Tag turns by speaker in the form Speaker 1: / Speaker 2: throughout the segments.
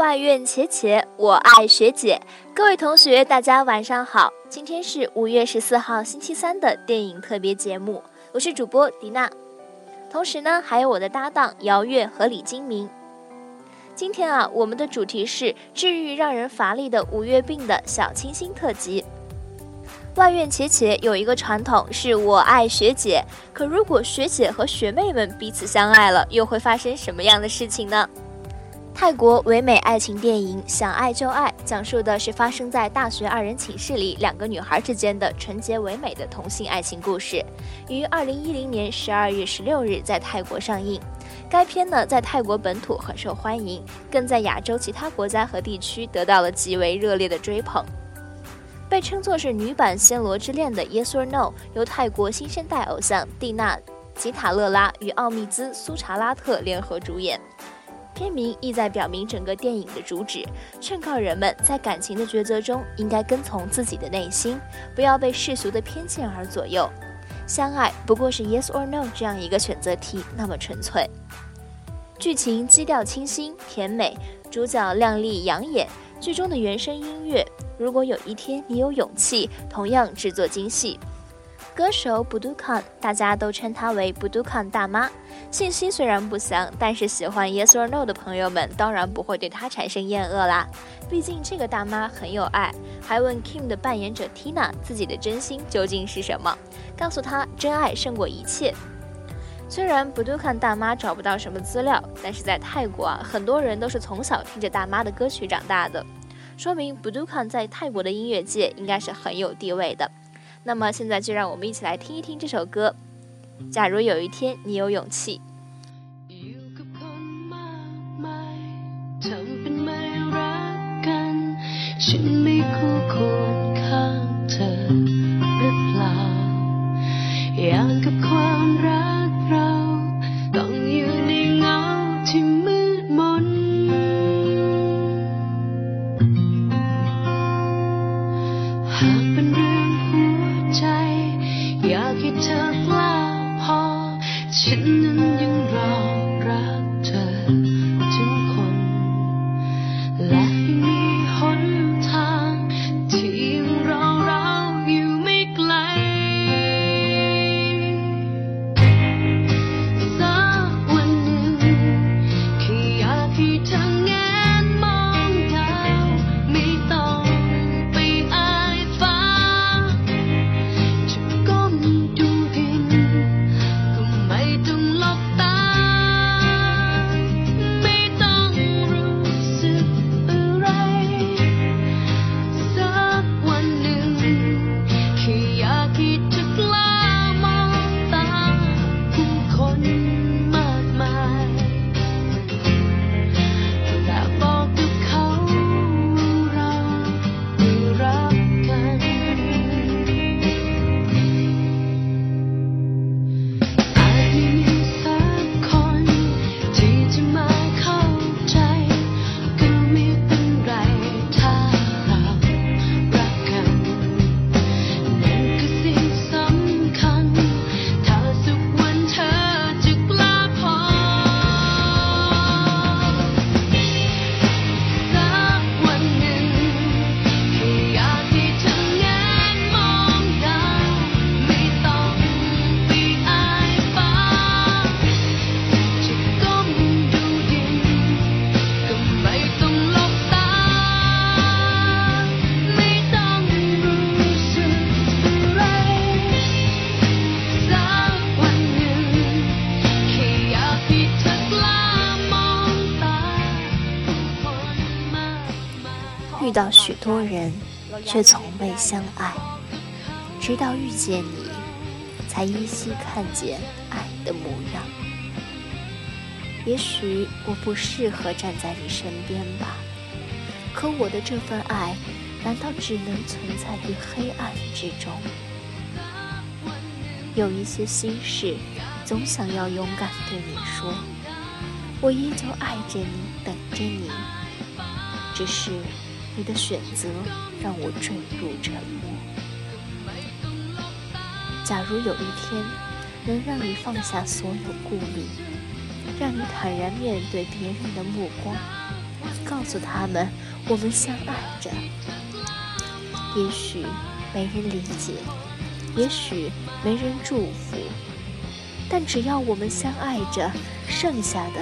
Speaker 1: 外院且且，我爱学姐。各位同学，大家晚上好。今天是五月十四号星期三的电影特别节目，我是主播迪娜，同时呢还有我的搭档姚月和李金明。今天啊，我们的主题是治愈让人乏力的五月病的小清新特辑。外院且且有一个传统是我爱学姐，可如果学姐和学妹们彼此相爱了，又会发生什么样的事情呢？泰国唯美爱情电影《想爱就爱》讲述的是发生在大学二人寝室里两个女孩之间的纯洁唯美的同性爱情故事，于二零一零年十二月十六日在泰国上映。该片呢在泰国本土很受欢迎，更在亚洲其他国家和地区得到了极为热烈的追捧。被称作是女版《暹罗之恋》的《Yes or No》，由泰国新生代偶像蒂娜·吉塔勒拉与奥密兹·苏查拉特联合主演。片名意在表明整个电影的主旨，劝告人们在感情的抉择中应该跟从自己的内心，不要被世俗的偏见而左右。相爱不过是 yes or no 这样一个选择题，那么纯粹。剧情基调清新甜美，主角靓丽养眼，剧中的原声音乐《如果有一天你有勇气》同样制作精细。歌手 Budukan，大家都称她为 Budukan 大妈。信息虽然不详，但是喜欢 Yes or No 的朋友们当然不会对她产生厌恶啦。毕竟这个大妈很有爱，还问 Kim 的扮演者 Tina 自己的真心究竟是什么，告诉她真爱胜过一切。虽然 Budukan 大妈找不到什么资料，但是在泰国啊，很多人都是从小听着大妈的歌曲长大的，说明 Budukan 在泰国的音乐界应该是很有地位的。那么现在就让我们一起来听一听这首歌。假如有一天你有勇气。遇到许多人，却从未相爱，直到遇见你，才依稀看见爱的模样。也许我不适合站在你身边吧，可我的这份爱，难道只能存在于黑暗之中？有一些心事，总想要勇敢对你说。我依旧爱着你，等着你。只是你的选择让我坠入沉默。假如有一天能让你放下所有顾虑，让你坦然面对别人的目光，告诉他们我们相爱着，也许没人理解，也许没人祝福，但只要我们相爱着，剩下的。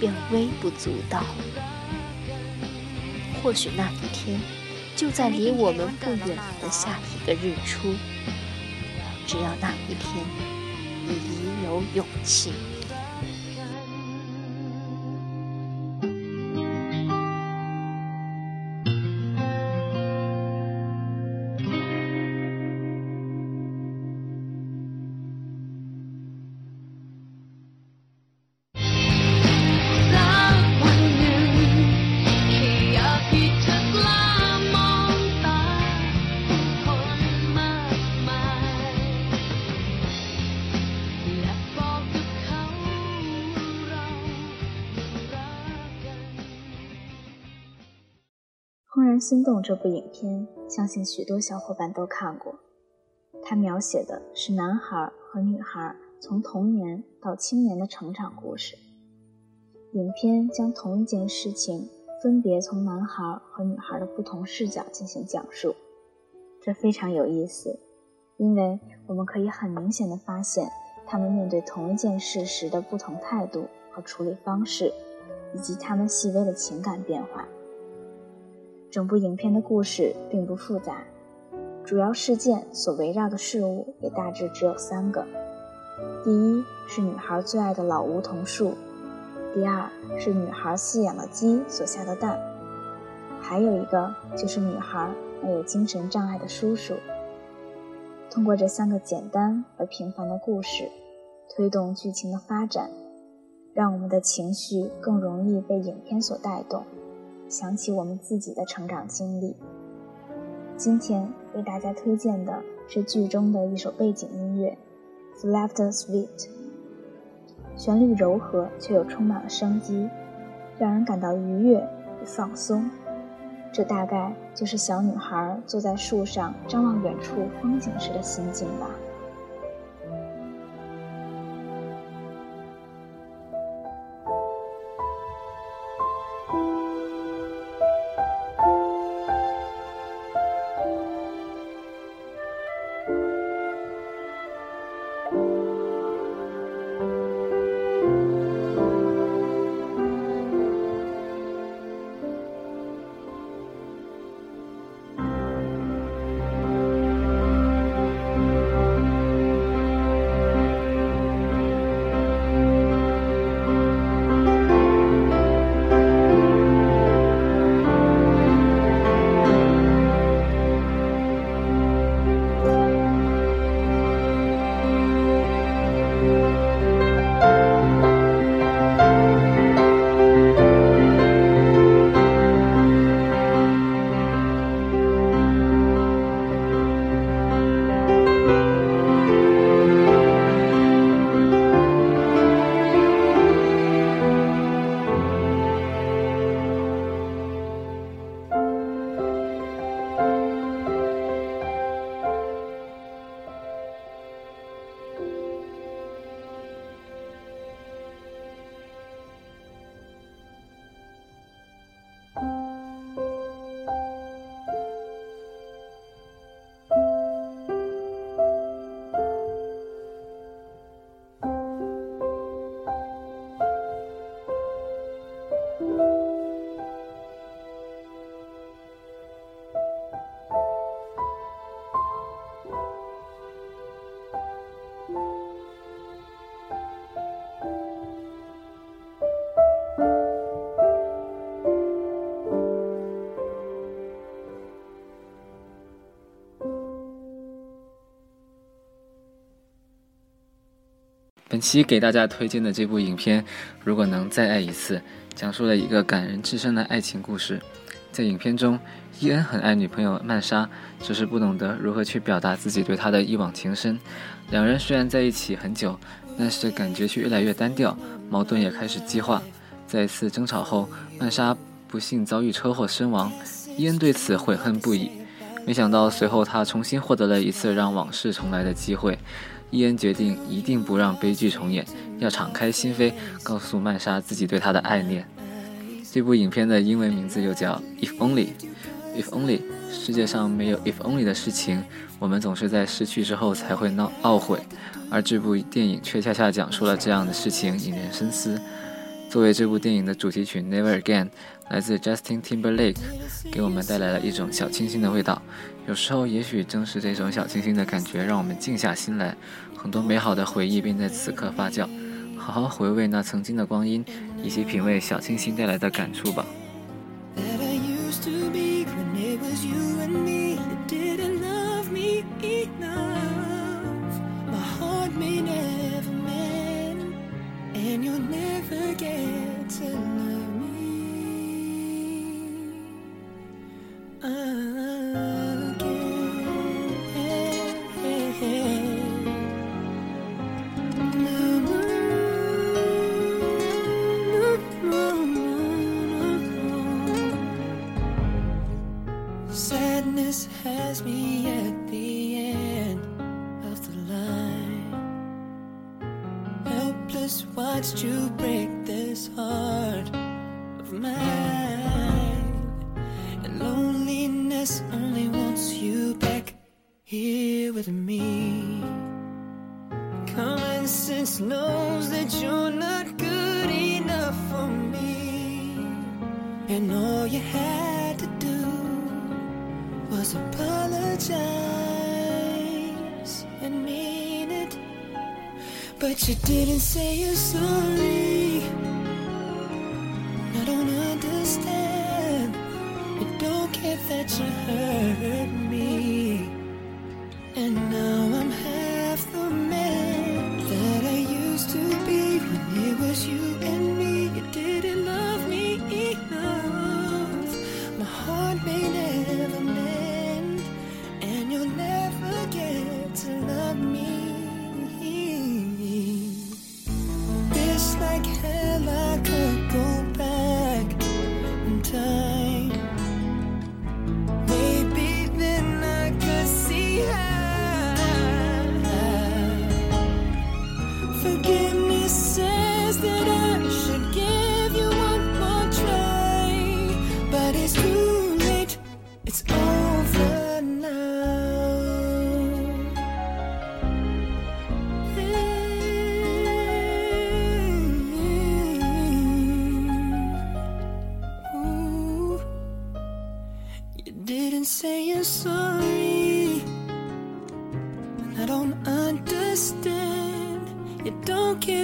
Speaker 1: 便微不足道。或许那一天就在离我们不远的下一个日出。只要那一天你已有勇气。
Speaker 2: 心动这部影片，相信许多小伙伴都看过。它描写的是男孩和女孩从童年到青年的成长故事。影片将同一件事情分别从男孩和女孩的不同视角进行讲述，这非常有意思，因为我们可以很明显的发现他们面对同一件事时的不同态度和处理方式，以及他们细微的情感变化。整部影片的故事并不复杂，主要事件所围绕的事物也大致只有三个：第一是女孩最爱的老梧桐树；第二是女孩饲养的鸡所下的蛋；还有一个就是女孩那有精神障碍的叔叔。通过这三个简单而平凡的故事，推动剧情的发展，让我们的情绪更容易被影片所带动。想起我们自己的成长经历。今天为大家推荐的是剧中的一首背景音乐《f l e f t Sweet》，旋律柔和却又充满了生机，让人感到愉悦与放松。这大概就是小女孩坐在树上张望远处风景时的心境吧。
Speaker 3: 本期给大家推荐的这部影片《如果能再爱一次》，讲述了一个感人至深的爱情故事。在影片中，伊恩很爱女朋友曼莎，只是不懂得如何去表达自己对她的一往情深。两人虽然在一起很久，但是感觉却越来越单调，矛盾也开始激化。在一次争吵后，曼莎不幸遭遇车祸身亡，伊恩对此悔恨不已。没想到随后他重新获得了一次让往事重来的机会。伊恩决定一定不让悲剧重演，要敞开心扉，告诉曼莎自己对她的爱恋。这部影片的英文名字又叫《If Only》，If Only，世界上没有 If Only 的事情，我们总是在失去之后才会闹懊悔，而这部电影却恰恰讲述了这样的事情，引人深思。作为这部电影的主题曲《Never Again》，来自 Justin Timberlake，给我们带来了一种小清新的味道。有时候，也许正是这种小清新的感觉，让我们静下心来，很多美好的回忆便在此刻发酵。好好回味那曾经的光阴，以及品味小清新带来的感触吧。
Speaker 4: Of mine. And loneliness only wants you back here with me. Common sense knows that you're not good enough for me. And all you had to do was apologize and mean it. But you didn't say you're sorry.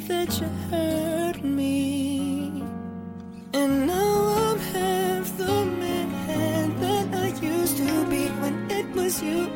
Speaker 4: That you hurt me. And now I'm half the man that I used to be when it was you